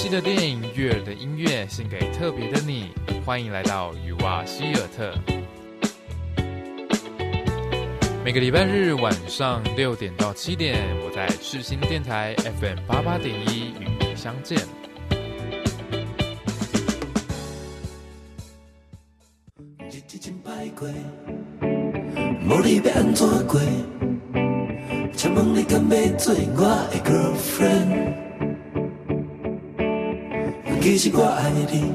熟悉的电影，悦耳的音乐，献给特别的你。欢迎来到雨蛙希尔特。每个礼拜日晚上六点到七点，我在赤心电台 FM 八八点一与你相见。日子真歹过，无你要安怎过？请问你敢要做我的 girlfriend？实我爱你，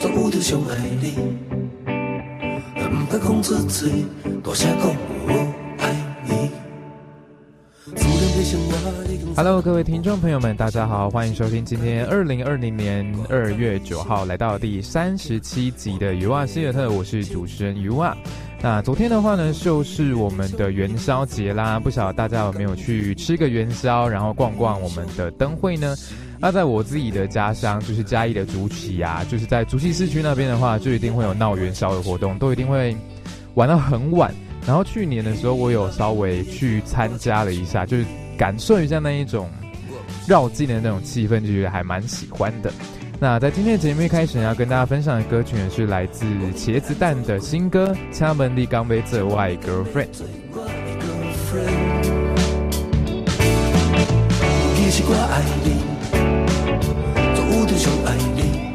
总有着伤害你，不出嘴，大声讲我爱你。自然的生活你讲 Hello，各位听众朋友们，大家好，欢迎收听今天二零二零年二月九号来到第三十七集的鱼袜希尔特，我是主持人鱼袜。那昨天的话呢，就是我们的元宵节啦，不晓得大家有没有去吃个元宵，然后逛逛我们的灯会呢？那在我自己的家乡，就是嘉义的竹崎啊，就是在竹崎市区那边的话，就一定会有闹元宵的活动，都一定会玩到很晚。然后去年的时候，我有稍微去参加了一下，就是感受一下那一种绕境的那种气氛，就觉得还蛮喜欢的。那在今天的节目一开始呢，要跟大家分享的歌曲呢，是来自茄子蛋的新歌《掐门的刚被这外 girlfriend》。我的 girlfriend，其实我爱你，就爱你，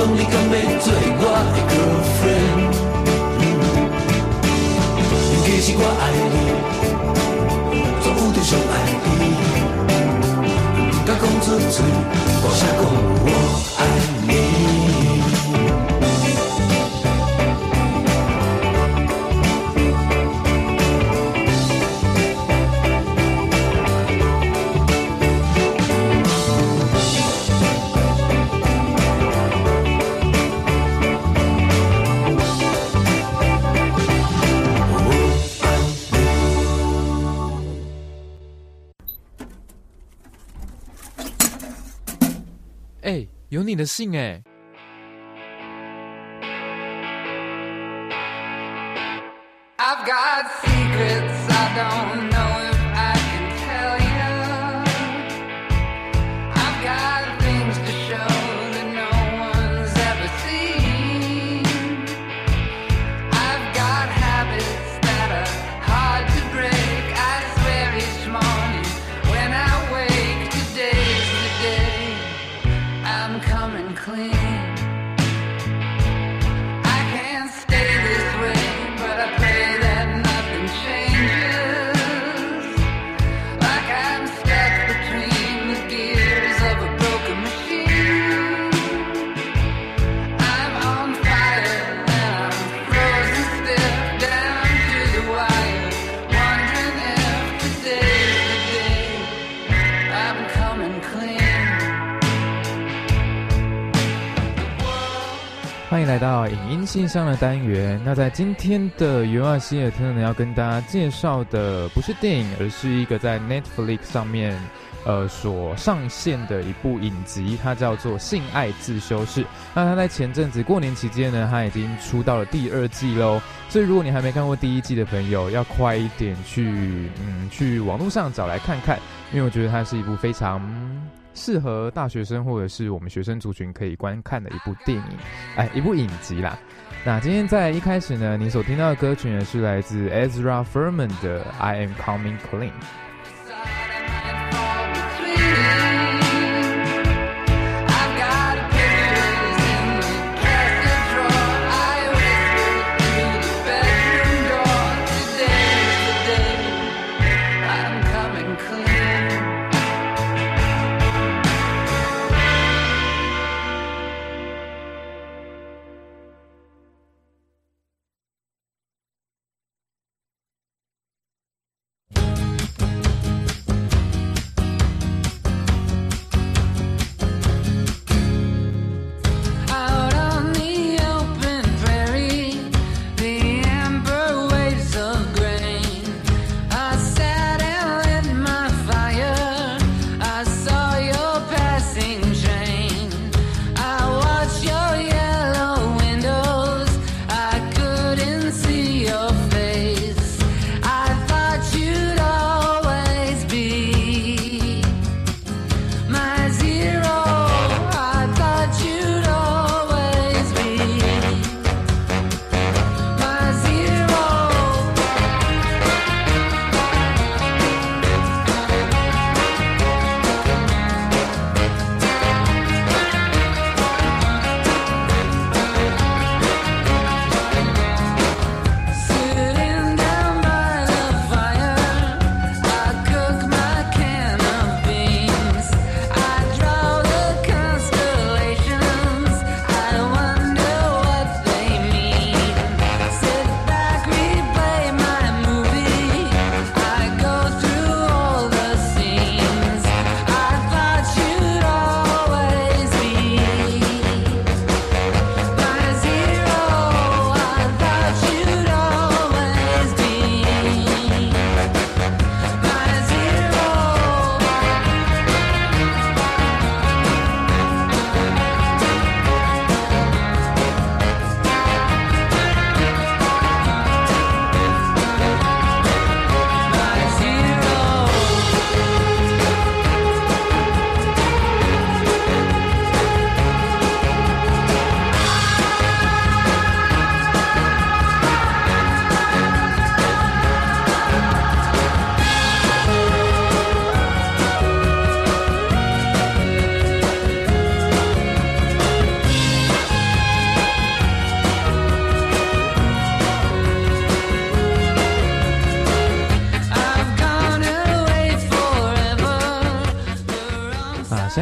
请问你甘要做我的 girlfriend？其实我爱你，总有着伤害你，不敢讲出嘴，有你的信哎。到影音信箱的单元。那在今天的尤瓦希尔特呢，要跟大家介绍的不是电影，而是一个在 Netflix 上面呃所上线的一部影集，它叫做《性爱自修室》。那它在前阵子过年期间呢，它已经出到了第二季喽。所以如果你还没看过第一季的朋友，要快一点去嗯去网络上找来看看，因为我觉得它是一部非常。适合大学生或者是我们学生族群可以观看的一部电影，哎，一部影集啦。那今天在一开始呢，你所听到的歌曲呢是来自 Ezra Furman 的《I Am Coming Clean》。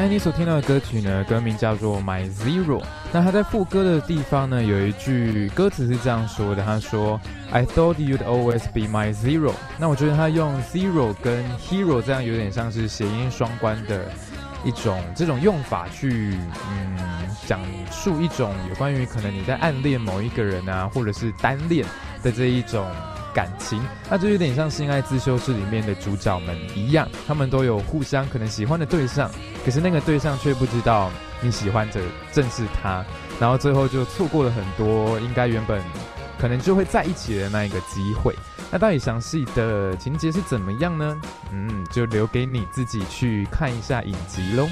你所听到的歌曲呢，歌名叫做《My Zero》。那他在副歌的地方呢，有一句歌词是这样说的：“他说，I thought you'd always be my zero。”那我觉得他用 zero 跟 hero 这样有点像是谐音双关的一种这种用法去嗯讲述一种有关于可能你在暗恋某一个人啊，或者是单恋的这一种。感情，那就有点像《性爱自修室》里面的主角们一样，他们都有互相可能喜欢的对象，可是那个对象却不知道你喜欢的正是他，然后最后就错过了很多应该原本可能就会在一起的那一个机会。那到底详细的情节是怎么样呢？嗯，就留给你自己去看一下影集喽。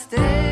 stay.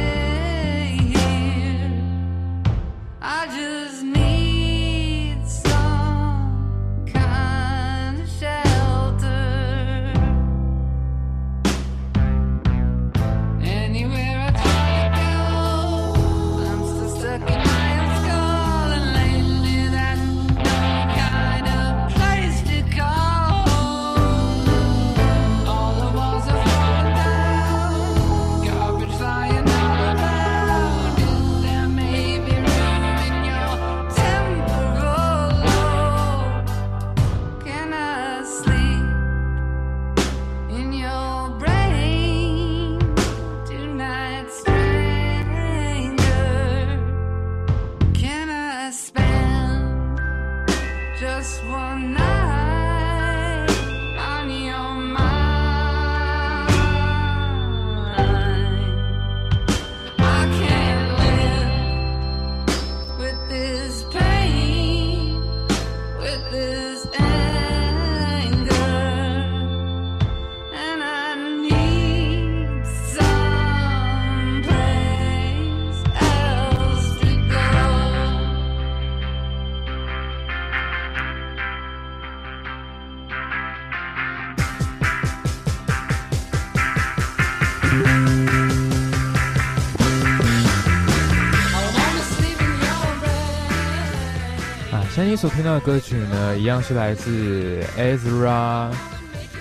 你所听到的歌曲呢，一样是来自 Ezra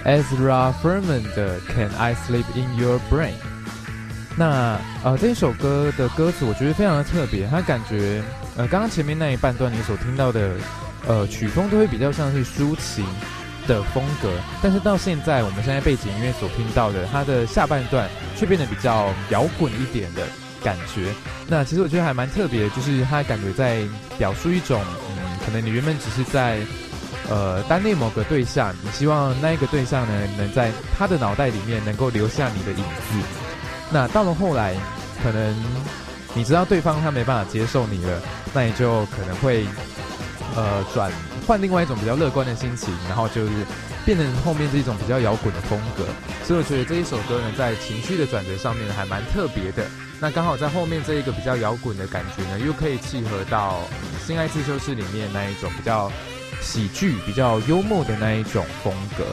Ezra Furman 的《Can I Sleep in Your Brain》。那呃，这首歌的歌词我觉得非常的特别，它感觉呃，刚刚前面那一半段你所听到的呃曲风都会比较像是抒情的风格，但是到现在我们现在背景音乐所听到的，它的下半段却变得比较摇滚一点的感觉。那其实我觉得还蛮特别，就是它感觉在表述一种，可能你原本只是在呃单恋某个对象，你希望那一个对象呢能在他的脑袋里面能够留下你的影子。那到了后来，可能你知道对方他没办法接受你了，那你就可能会呃转换另外一种比较乐观的心情，然后就是变成后面这一种比较摇滚的风格。所以我觉得这一首歌呢，在情绪的转折上面还蛮特别的。那刚好在后面这一个比较摇滚的感觉呢，又可以契合到《新爱自修室》里面那一种比较喜剧、比较幽默的那一种风格。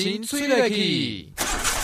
引擎催泪器。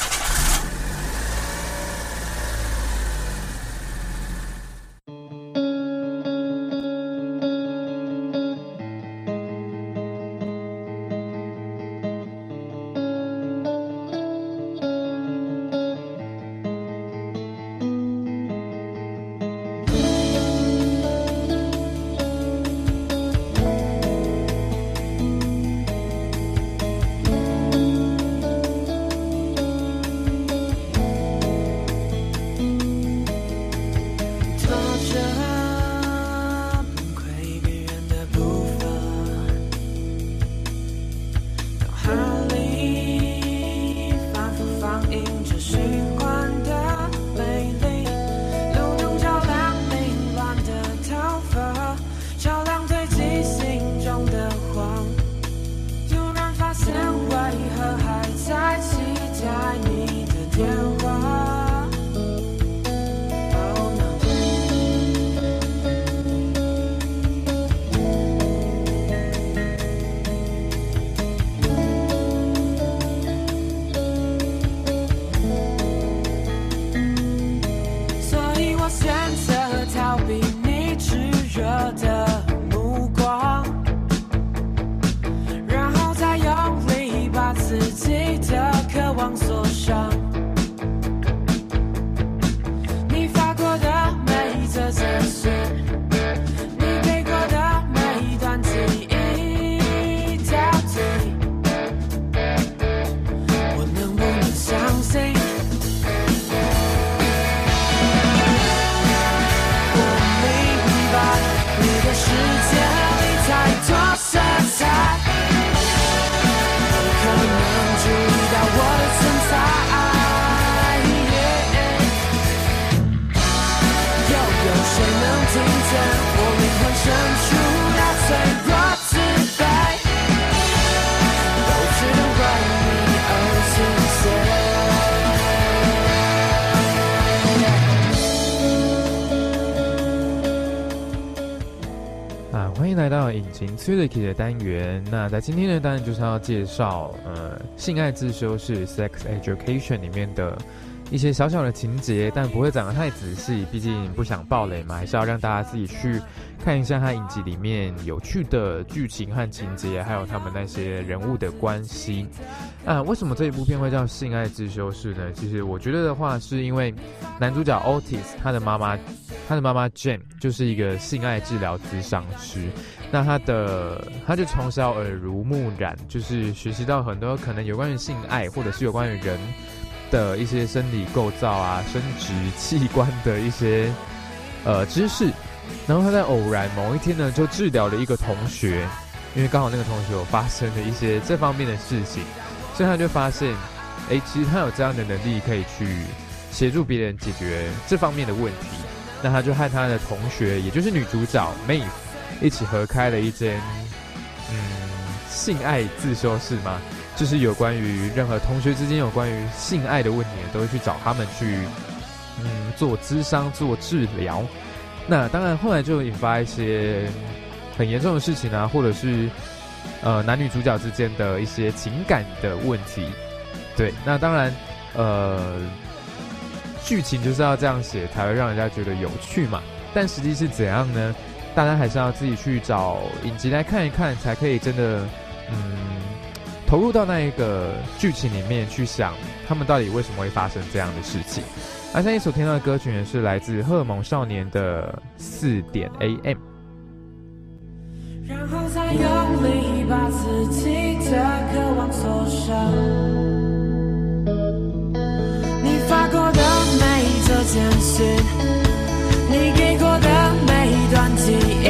欢迎来到引擎 three 的单元。那在今天的单元就是要介绍呃性爱自修室 Sex Education 里面的一些小小的情节，但不会讲得太仔细，毕竟不想爆雷嘛，还是要让大家自己去看一下他影集里面有趣的剧情和情节，还有他们那些人物的关系。啊，为什么这一部片会叫性爱自修室呢？其实我觉得的话，是因为男主角 Otis 他的妈妈。他的妈妈 Jane 就是一个性爱治疗咨商师，那他的他就从小耳濡目染，就是学习到很多可能有关于性爱或者是有关于人的一些生理构造啊、生殖器官的一些呃知识。然后他在偶然某一天呢，就治疗了一个同学，因为刚好那个同学有发生了一些这方面的事情，所以他就发现，哎，其实他有这样的能力可以去协助别人解决这方面的问题。那他就和他的同学，也就是女主角 May，一起合开了一间，嗯，性爱自修室吗，就是有关于任何同学之间有关于性爱的问题，都会去找他们去，嗯，做咨商、做治疗。那当然后来就引发一些很严重的事情啊，或者是呃男女主角之间的一些情感的问题。对，那当然，呃。剧情就是要这样写，才会让人家觉得有趣嘛。但实际是怎样呢？大家还是要自己去找影集来看一看，才可以真的，嗯，投入到那一个剧情里面去想，他们到底为什么会发生这样的事情。而现在所听到的歌曲呢，是来自荷尔蒙少年的四点 AM。然后再用力把自己的渴望锁上。这件事，你给过的每一段记忆，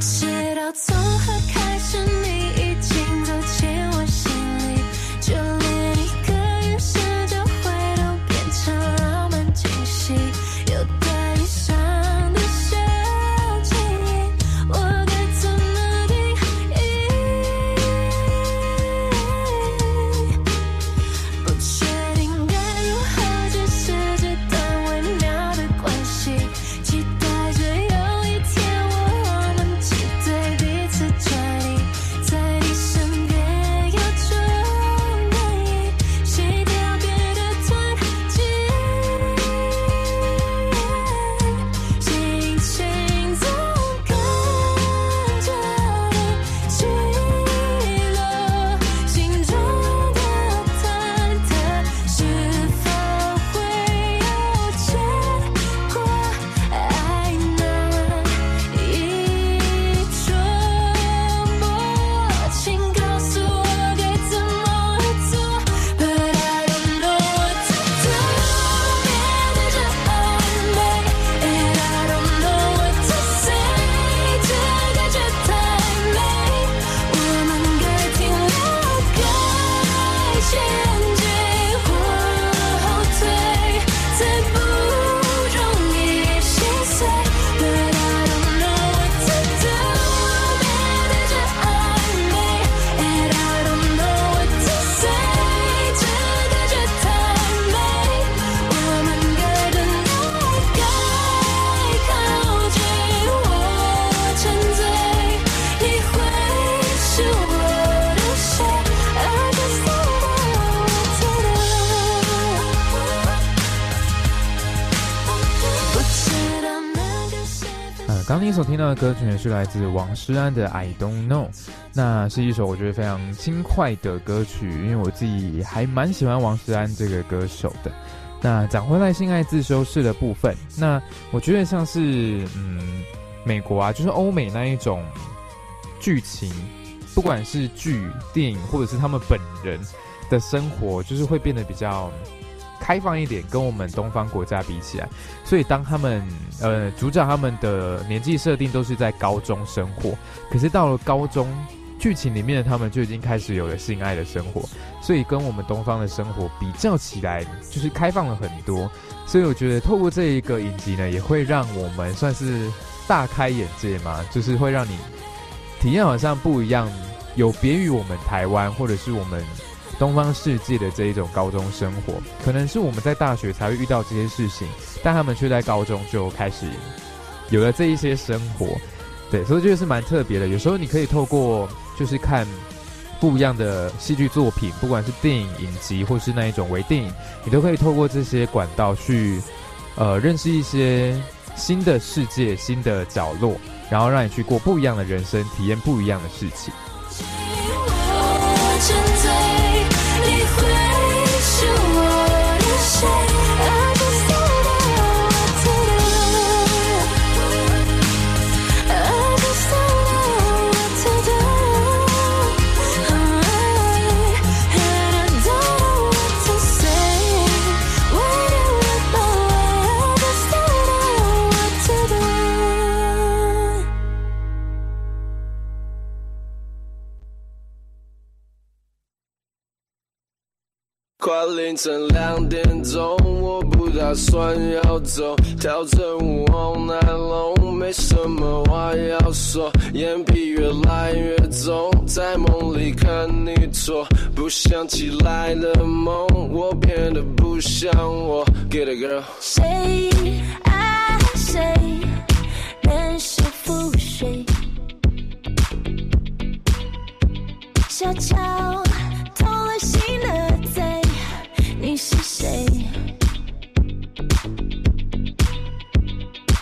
知所听到的歌曲呢，是来自王诗安的《I Don't Know》，那是一首我觉得非常轻快的歌曲，因为我自己还蛮喜欢王诗安这个歌手的。那讲回来，性爱自修室的部分，那我觉得像是嗯，美国啊，就是欧美那一种剧情，不管是剧、电影，或者是他们本人的生活，就是会变得比较开放一点，跟我们东方国家比起来。所以当他们呃主角他们的年纪设定都是在高中生活，可是到了高中剧情里面的他们就已经开始有了性爱的生活，所以跟我们东方的生活比较起来，就是开放了很多。所以我觉得透过这一个影集呢，也会让我们算是大开眼界嘛，就是会让你体验好像不一样，有别于我们台湾或者是我们东方世界的这一种高中生活，可能是我们在大学才会遇到这些事情，但他们却在高中就开始有了这一些生活。对，所以这个是蛮特别的。有时候你可以透过就是看不一样的戏剧作品，不管是电影、影集，或是那一种微电影，你都可以透过这些管道去呃认识一些新的世界、新的角落，然后让你去过不一样的人生，体验不一样的事情。凌晨两点钟，我不打算要走，跳着舞 all night long，没什么话要说，眼皮越来越重，在梦里看你错，不想起来的梦，我变得不像我。Get it girl。谁爱谁，人是覆水，小桥偷了心的，是谁？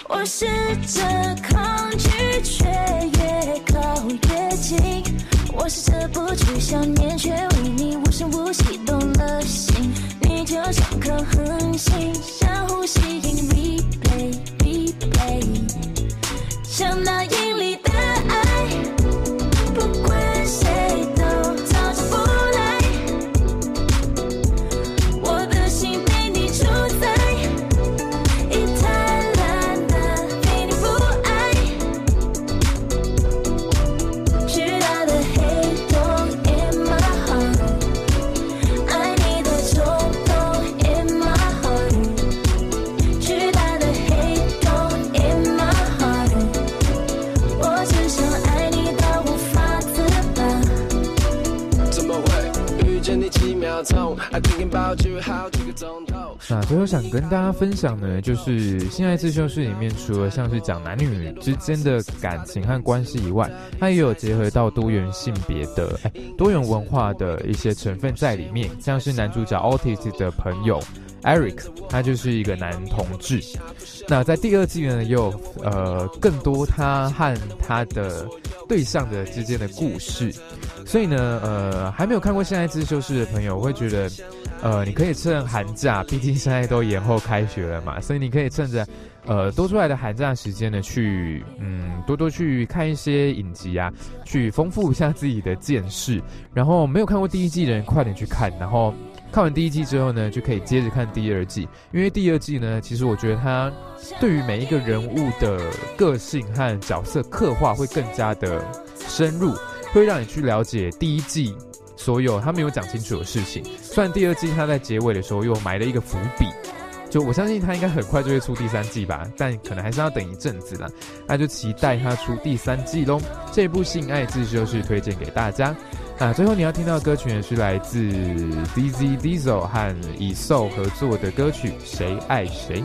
我试着抗拒，却越靠越近。我试着不去想念，却为你无声无息动了心。你就像颗恒星，相互吸引，replay replay，像那引力的那最后想跟大家分享呢，就是《性爱自修室》里面，除了像是讲男女之间的感情和关系以外，它也有结合到多元性别的、多元文化的一些成分在里面，像是男主角 Otis 的朋友 Eric，他就是一个男同志。那在第二季呢，也有呃更多他和他的对象的之间的故事。所以呢，呃，还没有看过《现在自修室》的朋友，我会觉得。呃，你可以趁寒假，毕竟现在都延后开学了嘛，所以你可以趁着呃多出来的寒假时间呢，去嗯多多去看一些影集啊，去丰富一下自己的见识。然后没有看过第一季的人，快点去看。然后看完第一季之后呢，就可以接着看第二季，因为第二季呢，其实我觉得它对于每一个人物的个性和角色刻画会更加的深入，会让你去了解第一季。所有他没有讲清楚的事情，虽然第二季他在结尾的时候又埋了一个伏笔，就我相信他应该很快就会出第三季吧，但可能还是要等一阵子啦。那就期待他出第三季喽。这部《性爱自修是》推荐给大家。那最后你要听到的歌曲呢，是来自 DZ Diesel 和以 So 合作的歌曲《谁爱谁》。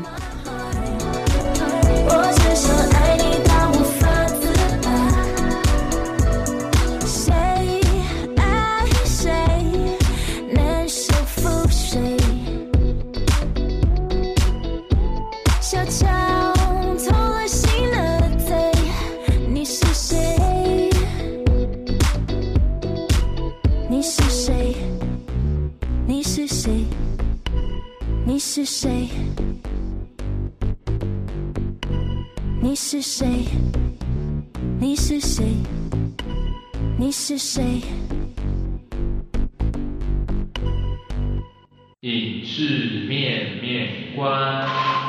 你是谁？你是谁？你是谁？你是谁？你是谁？你是谁？影视面面观。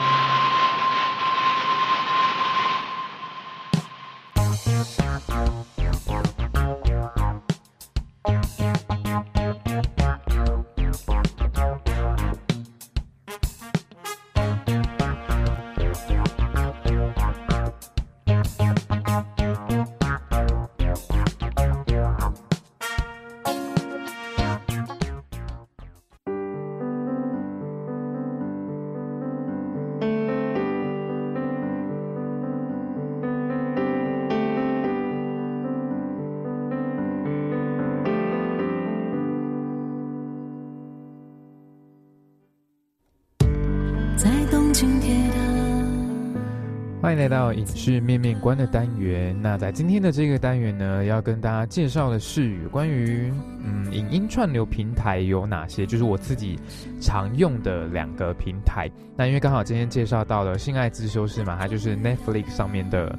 迎来到影视面面观的单元。那在今天的这个单元呢，要跟大家介绍的是关于嗯影音串流平台有哪些，就是我自己常用的两个平台。那因为刚好今天介绍到了《性爱自修室》嘛，它就是 Netflix 上面的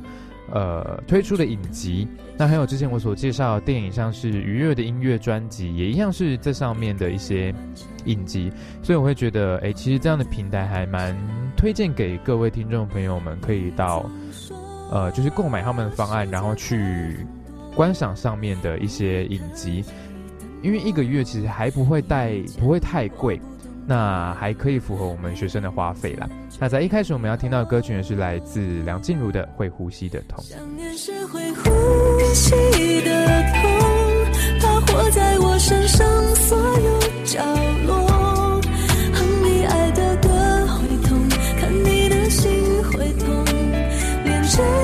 呃推出的影集。那还有之前我所介绍的电影，像是愉悦的音乐专辑，也一样是这上面的一些影集。所以我会觉得，哎，其实这样的平台还蛮推荐给各位听众朋友们，可以到呃，就是购买他们的方案，然后去观赏上面的一些影集，因为一个月其实还不会带，不会太贵，那还可以符合我们学生的花费啦。那在一开始我们要听到的歌曲呢，是来自梁静茹的《会呼吸的痛》。它活在我身上所有角落。是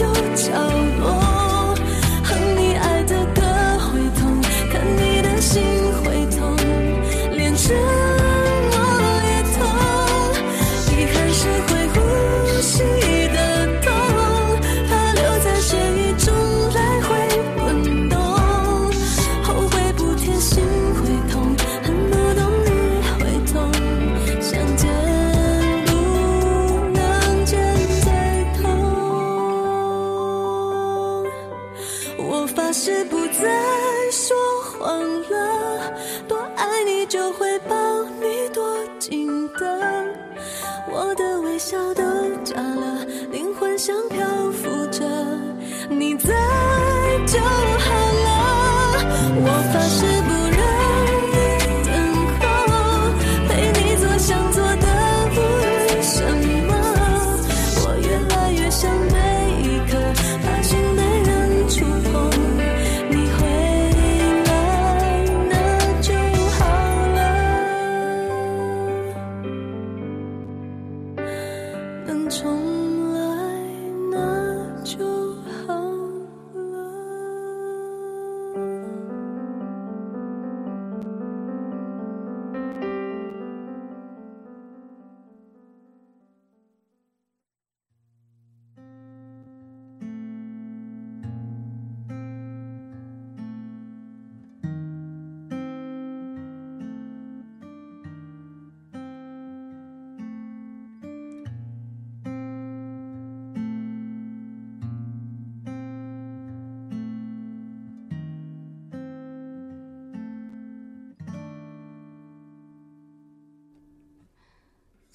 有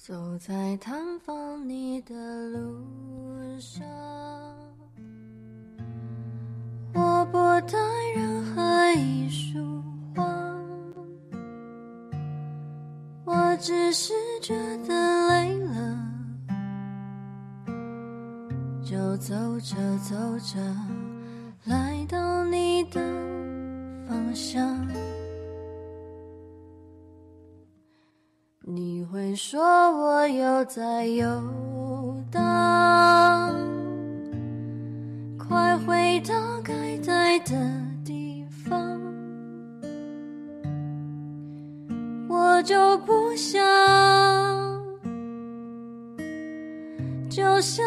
走在探访你的路上，我不带任何一束花，我只是觉得累了，就走着走着，来到你的方向。说我又在游荡，快回到该待的地方。我就不想，就像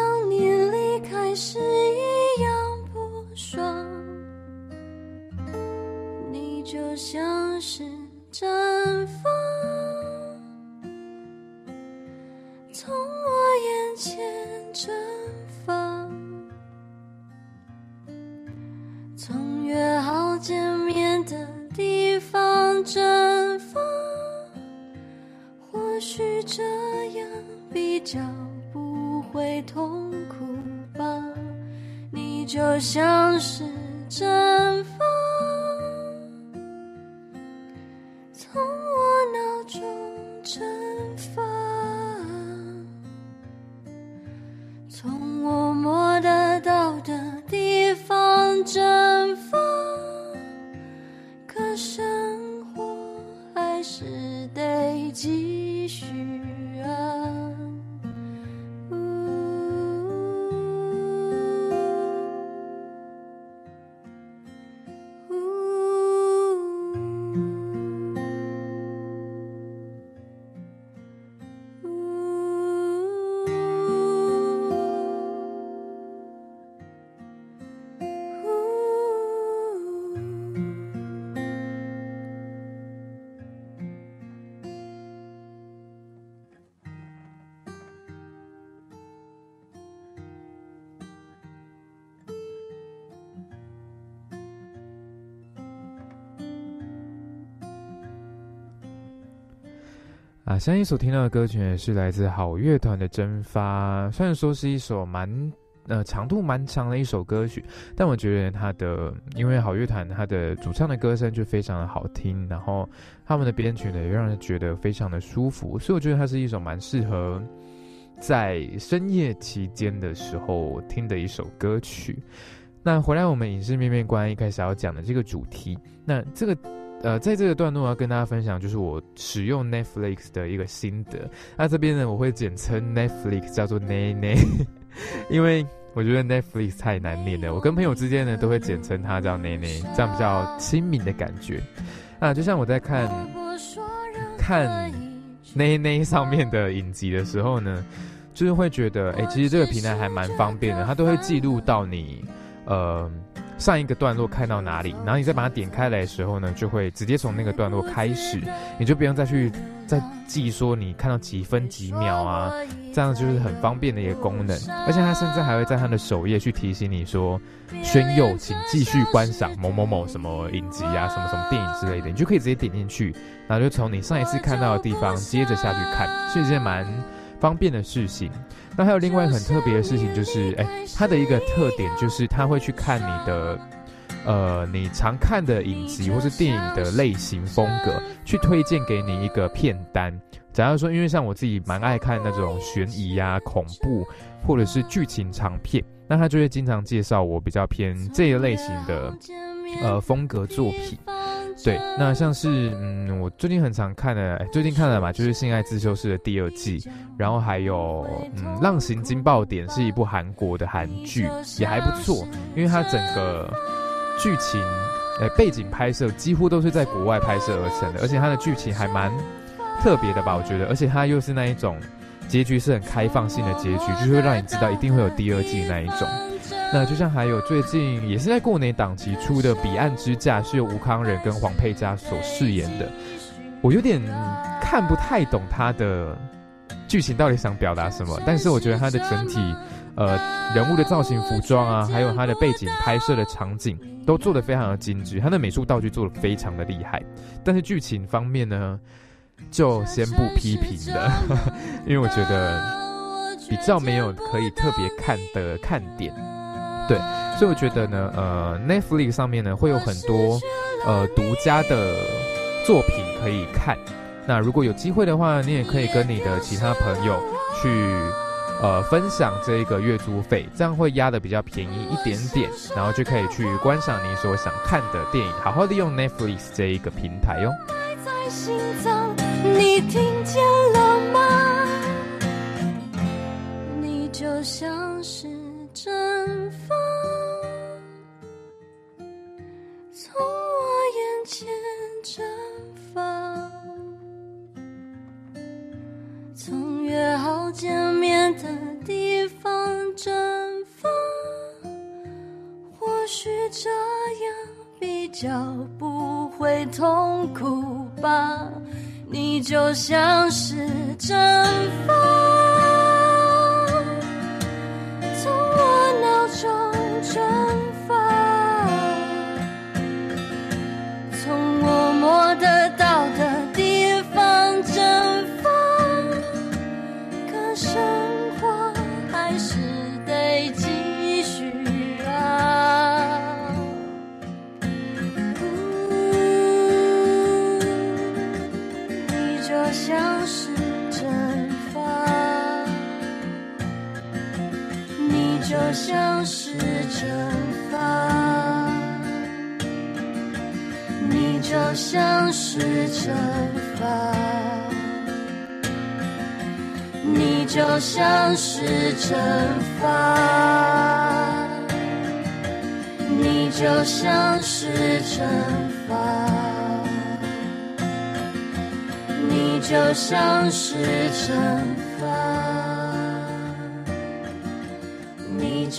就像是啊，相信所听到的歌曲呢是来自好乐团的《蒸发》，虽然说是一首蛮呃长度蛮长的一首歌曲，但我觉得它的因为好乐团它的主唱的歌声就非常的好听，然后他们的编曲呢也让人觉得非常的舒服，所以我觉得它是一首蛮适合在深夜期间的时候听的一首歌曲。那回来我们影视面面观一开始要讲的这个主题，那这个呃，在这个段落要跟大家分享，就是我使用 Netflix 的一个心得。那这边呢，我会简称 Netflix 叫做 n a n a 因为我觉得 Netflix 太难念了，我跟朋友之间呢都会简称它叫内内，这样比较亲民的感觉。啊，就像我在看看内内上面的影集的时候呢，就是会觉得，哎、其实这个平台还蛮方便的，它都会记录到你，呃。上一个段落看到哪里，然后你再把它点开来的时候呢，就会直接从那个段落开始，你就不用再去再记说你看到几分几秒啊，这样就是很方便的一个功能。而且它甚至还会在它的首页去提醒你说，宣佑，请继续观赏某某某什么影集啊，什么什么电影之类的，你就可以直接点进去，然后就从你上一次看到的地方接着下去看，是一件蛮方便的事情。那还有另外很特别的事情，就是哎，它的一个特点就是它会去看你的，呃，你常看的影集或是电影的类型风格，去推荐给你一个片单。假如说，因为像我自己蛮爱看那种悬疑呀、恐怖或者是剧情长片，那他就会经常介绍我比较偏这一类型的呃风格作品。对，那像是嗯，我最近很常看的，哎最近看了嘛，就是《性爱自修室》的第二季，然后还有嗯，《浪行惊爆点》是一部韩国的韩剧，也还不错，因为它整个剧情，呃，背景拍摄几乎都是在国外拍摄而成的，而且它的剧情还蛮特别的吧，我觉得，而且它又是那一种结局是很开放性的结局，就是会让你知道一定会有第二季那一种。那就像还有最近也是在过年档期出的《彼岸之嫁》，是由吴康仁跟黄佩嘉所饰演的。我有点看不太懂他的剧情到底想表达什么，但是我觉得他的整体呃人物的造型、服装啊，还有他的背景拍摄的场景都做得非常的精致，他的美术道具做得非常的厉害。但是剧情方面呢，就先不批评了，因为我觉得比较没有可以特别看的看点。对，所以我觉得呢，呃，Netflix 上面呢会有很多呃独家的作品可以看。那如果有机会的话，你也可以跟你的其他朋友去呃分享这一个月租费，这样会压的比较便宜一点点，然后就可以去观赏你所想看的电影，好好利用 Netflix 这一个平台哟。你听见了吗？你就像是方绽放。或许这样比较不会痛苦吧。你就像是绽放，从我脑中蒸像是惩罚，你就像是惩罚，你就像是惩罚，你就像是惩罚。你就像是惩罚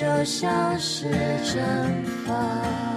就像是蒸发，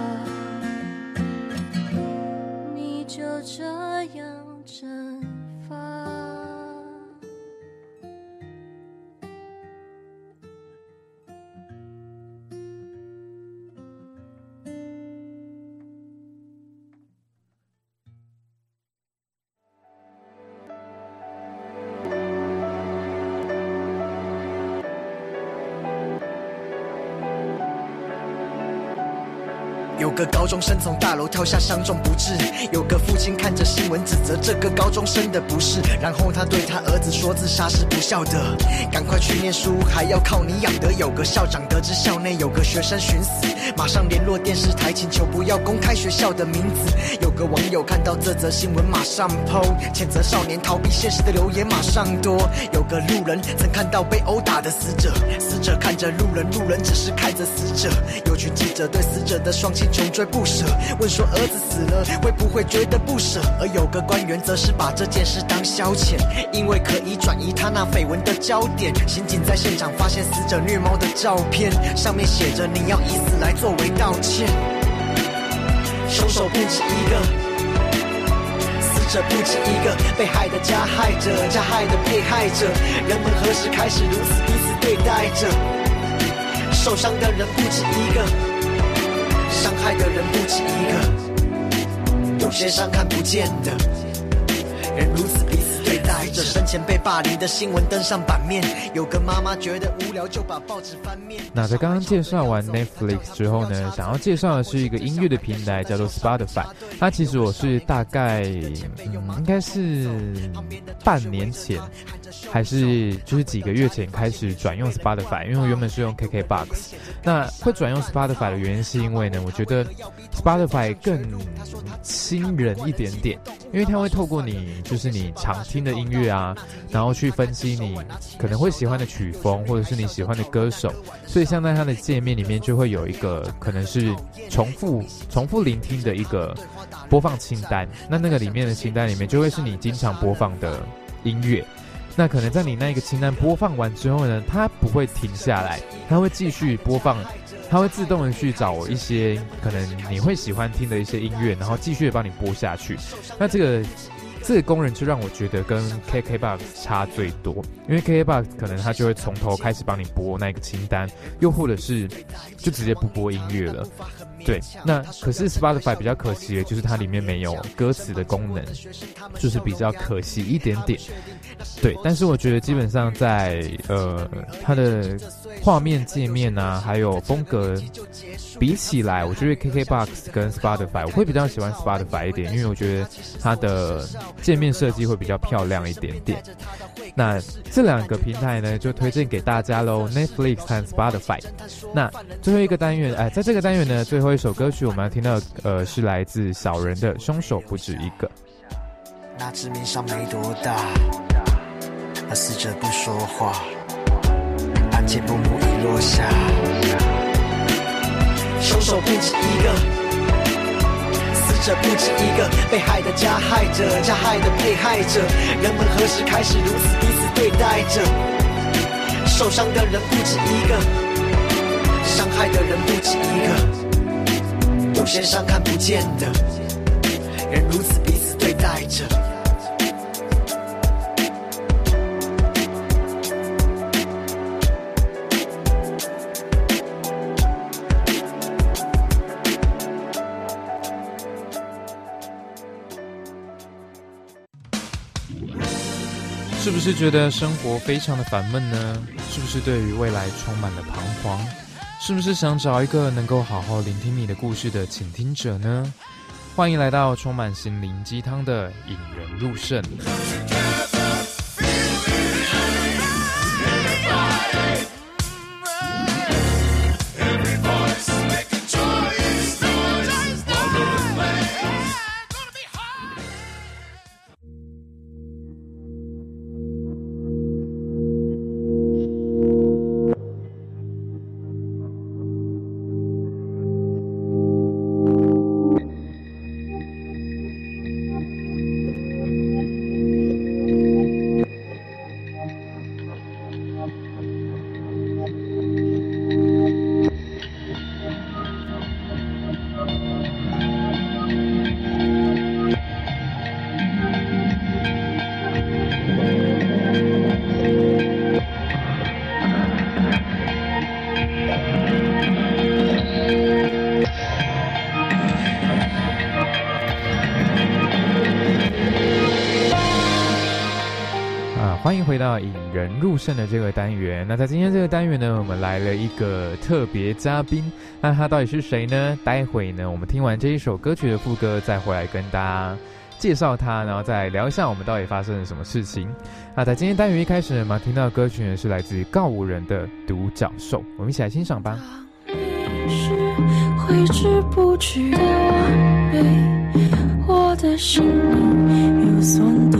有个高中生从大楼跳下，伤重不治。有个父亲看着新闻指责这个高中生的不是，然后他对他儿子说自杀是不孝的，赶快去念书，还要靠你养的。有个校长得知校内有个学生寻死，马上联络电视台，请求不要公开学校的名字。有个网友看到这则新闻，马上 PO，谴责少年逃避现实的留言马上多。有个路人曾看到被殴打的死者，死者看着路人，路人只是看着死者。有群记者对死者的双亲穷追不舍，问说儿子死了会不会觉得不舍？而有个官员则是把这件事当消遣，因为可以转移他那绯闻的焦点。刑警在现场发现死者虐猫的照片，上面写着你要以死来作为道歉。凶手不止一个，死者不止一个，被害的加害者，加害的被害者，人们何时开始如此彼此对待着？受伤的人不止一个，伤害的人不止一个，有些伤看不见的，人如此彼此。生前被霸凌的新闻登上版面，有个妈妈觉得无聊就把报纸翻面。那在刚刚介绍完 Netflix 之后呢，想要介绍的是一个音乐的平台，叫做 Spotify。它其实我是大概，嗯，应该是半年前，还是就是几个月前开始转用 Spotify，因为我原本是用 KKBox。那会转用 Spotify 的原因是因为呢，我觉得 Spotify 更亲人一点点，因为它会透过你就是你常听的音乐啊，然后去分析你可能会喜欢的曲风，或者是你喜欢的歌手，所以像在它的界面里面就会有一个可能是重复重复聆听的一个播放清单，那那个里面的清单里面就会是你经常播放的音乐。那可能在你那一个清单播放完之后呢，它不会停下来，它会继续播放，它会自动的去找一些可能你会喜欢听的一些音乐，然后继续帮你播下去。那这个这个功能就让我觉得跟 KKBox 差最多，因为 KKBox 可能它就会从头开始帮你播那个清单，又或者是就直接不播音乐了。对，那可是 Spotify 比较可惜的就是它里面没有歌词的功能，就是比较可惜一点点。对，但是我觉得基本上在呃它的画面界面啊，还有风格比起来，我觉得 KKBox 跟 Spotify 我会比较喜欢 Spotify 一点，因为我觉得它的界面设计会比较漂亮一点点。那这两个平台呢，就推荐给大家喽，Netflix 和 Spotify。那最后一个单元，哎，在这个单元呢，最后一首歌曲我们要听到，呃，是来自小人的《凶手不止一个》。那致命伤没多大，而死者不说话，案件幕幕已落下，凶手不止一个，死者不止一个，被害的加害者，加害的被害者，人们何时开始如此彼此对待着？受伤的人不止一个，伤害的人不止一个，有些伤看不见的，人如此彼此对待着。是觉得生活非常的烦闷呢？是不是对于未来充满了彷徨？是不是想找一个能够好好聆听你的故事的倾听者呢？欢迎来到充满心灵鸡汤的引人入胜。胜的这个单元。那在今天这个单元呢，我们来了一个特别嘉宾。那他到底是谁呢？待会呢，我们听完这一首歌曲的副歌，再回来跟大家介绍他，然后再聊一下我们到底发生了什么事情。那在今天单元一开始呢，我们听到的歌曲呢是来自告五人的《独角兽》，我们一起来欣赏吧。当是挥之不去的完美，我的心灵又算得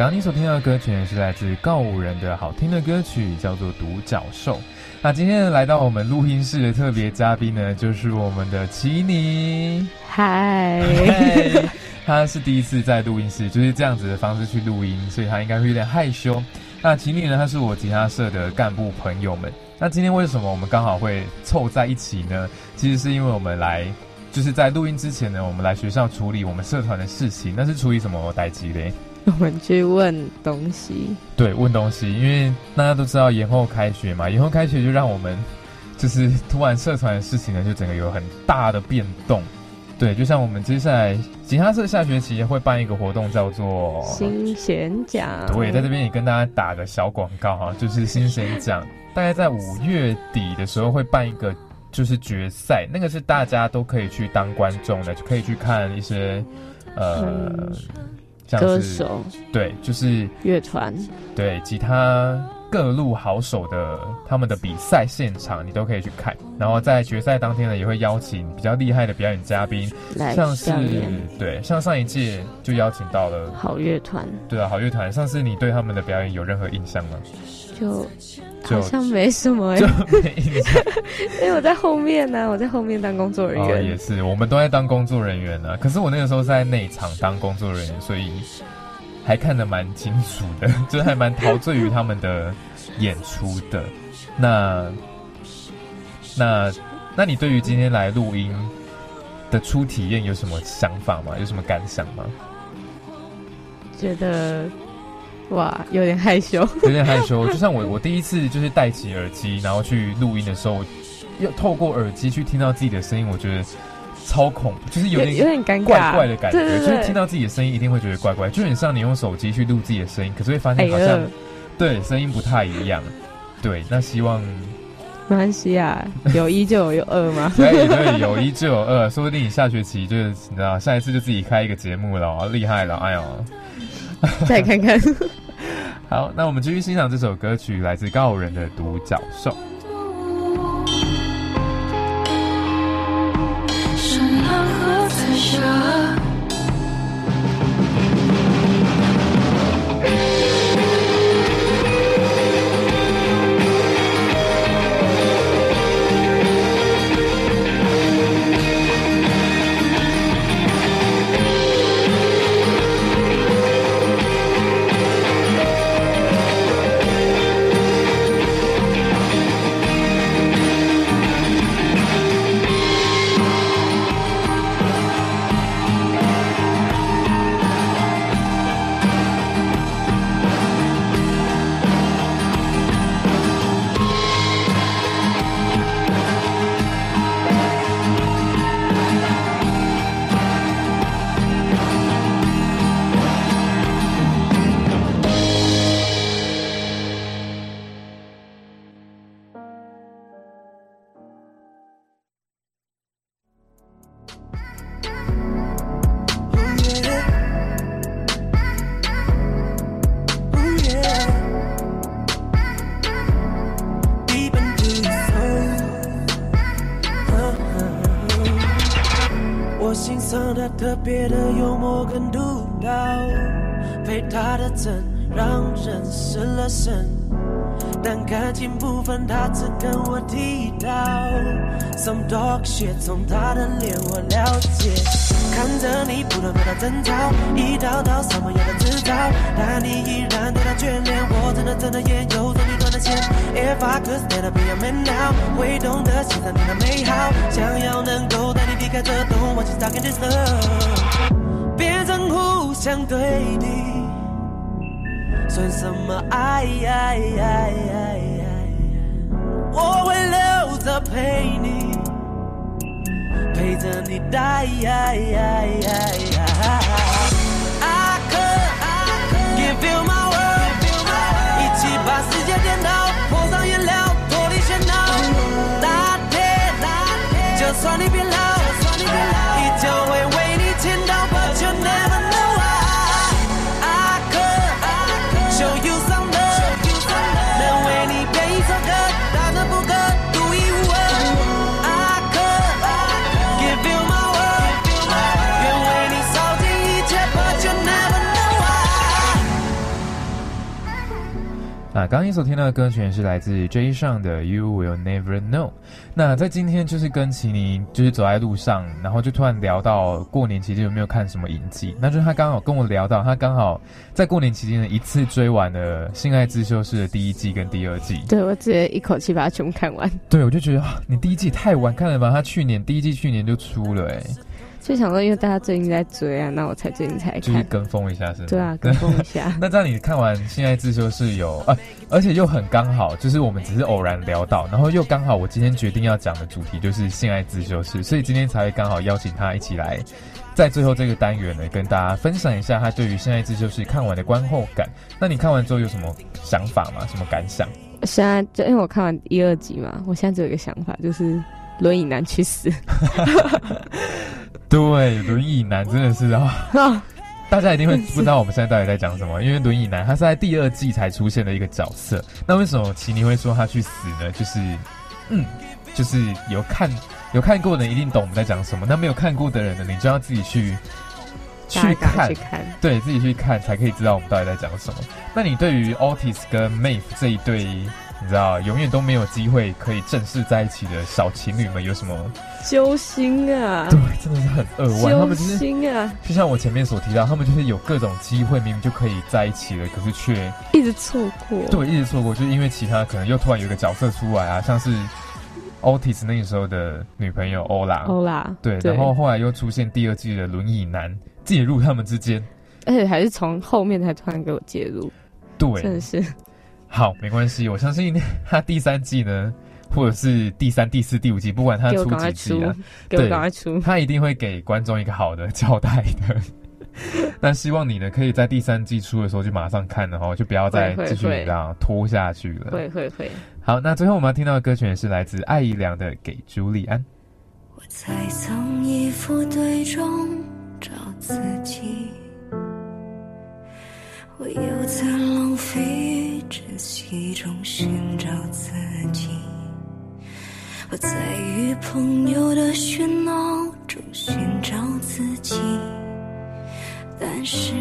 刚刚你所听到的歌曲呢，是来自告五人的好听的歌曲，叫做《独角兽》。那今天来到我们录音室的特别嘉宾呢，就是我们的奇尼。嗨，他是第一次在录音室就是这样子的方式去录音，所以他应该会有点害羞。那奇尼呢，他是我吉他社的干部朋友们。那今天为什么我们刚好会凑在一起呢？其实是因为我们来，就是在录音之前呢，我们来学校处理我们社团的事情。那是处理什么代机嘞？我们去问东西，对，问东西，因为大家都知道延后开学嘛，延后开学就让我们就是突然社团的事情呢，就整个有很大的变动。对，就像我们接下来吉他社下学期会办一个活动，叫做新贤奖，对，在这边也跟大家打个小广告哈，就是新贤奖，大概在五月底的时候会办一个就是决赛，那个是大家都可以去当观众的，就可以去看一些呃，嗯歌手、对，就是乐团，对吉他各路好手的他们的比赛现场，你都可以去看。然后在决赛当天呢，也会邀请比较厉害的表演嘉宾，来像是对，像上一届就邀请到了好乐团，对啊好乐团。上次你对他们的表演有任何印象吗？就就好像没什么、欸就。因为我在后面呢、我在后面当工作人哦，员。也是，我们都在当工作人员呢、可是我那个时候是在内场当工作人员，所以还看得蛮清楚的，就是还蛮陶醉于他们的演出的。那那那你对于今天来录音的初体验有什么想法吗？有什么感想吗？觉得哇，有点害羞。有点害羞，就像我我第一次就是戴起耳机，然后去录音的时候，要透过耳机去听到自己的声音，我觉得超恐，就是有有点有点尴尬怪怪的感觉，就是听到自己的声音一定会觉得怪怪，就很像你用手机去录自己的声音，可是会发哎现好像、呦，对声音不太一样。对，那希望没关系啊，有一就有有二嘛。对对有一就有二，说不定你下学期就是你知道下一次就自己开一个节目了哦，厉害了，哎呦。再看看，好，那我们继续欣赏这首歌曲，来自告人的《独角兽》。但感情部分他只跟我提到，some dog shit 从他的脸我了解。看着你不断跟他争吵，一道道什么样的制造，但你依然对他眷恋，我真的真的也有着你断的线。If I could stand up be a man now，会懂得欣赏你的美好，想要能够带你离开这洞，忘记 stuck in this love，变成互相对敌。算什么爱？我会留着陪你，陪着你待。那刚刚一所听到的歌曲也是来自 J 上的 You Will Never Know。那在今天就是跟齐尼就是走在路上，然后就突然聊到过年期间有没有看什么影集，那就是他刚好跟我聊到，他刚好在过年期间呢一次追完了《性爱自修室》的第一季跟第二季。对我直接一口气把它全部看完，对，我就觉得啊你第一季太晚看了吧？他去年第一季去年就出了、欸，就想说因为大家最近在追啊，那我才最近才看。就是跟风一下是吗？对啊，跟风一下。那这样你看完《性爱自修室》有啊，而且又很刚好，就是我们只是偶然聊到，然后又刚好我今天决定要讲的主题就是性爱自修室，所以今天才会刚好邀请他一起来，在最后这个单元呢，跟大家分享一下他对于性爱自修室看完的观后感。那你看完之后有什么想法吗？什么感想？现在就因为我看完一二集嘛，我现在只有一个想法，就是轮椅男去死。对，轮椅男真的是啊。大家一定会不知道我们现在到底在讲什么，因为轮椅男他是在第二季才出现的一个角色。那为什么奇尼会说他去死呢？就是，嗯，就是有看有看过的人一定懂我们在讲什么。那没有看过的人呢，你就要自己去去看去，看。对自己去看才可以知道我们到底在讲什么。那你对于 Otis 跟 Maeve 这一对，你知道永远都没有机会可以正式在一起的小情侣们有什么？揪心啊！对，真的是很扼腕。他揪们就是心啊！就像我前面所提到，他们就是有各种机会，明明就可以在一起了，可是却一直错过。对一直错过，就是因为其他可能又突然有一个角色出来啊，像是 Otis 那个时候的女朋友欧拉，欧啦，对，然后后来又出现第二季的轮椅男介入他们之间，而且还是从后面才突然给我介入，真对的，是好，没关系，我相信他第三季呢，或者是第三、第四、第五季，不管他出几季啊，，对赶快出。他一定会给观众一个好的交代的。那希望你呢，可以在第三季出的时候就马上看了哈，就不要再继续这样拖下去了。会会会，好，那最后我们要听到的歌曲也是来自艾怡良的《给朱利安》。我在从衣服堆中找自己，我又在浪费窒息中寻找自己，我在与朋友的喧闹中寻找自己，但是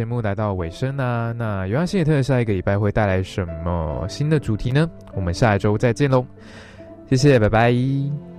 节目来到尾声啦、那尤安心理特下一个礼拜会带来什么新的主题呢？我们下一周再见喽，谢谢，拜拜。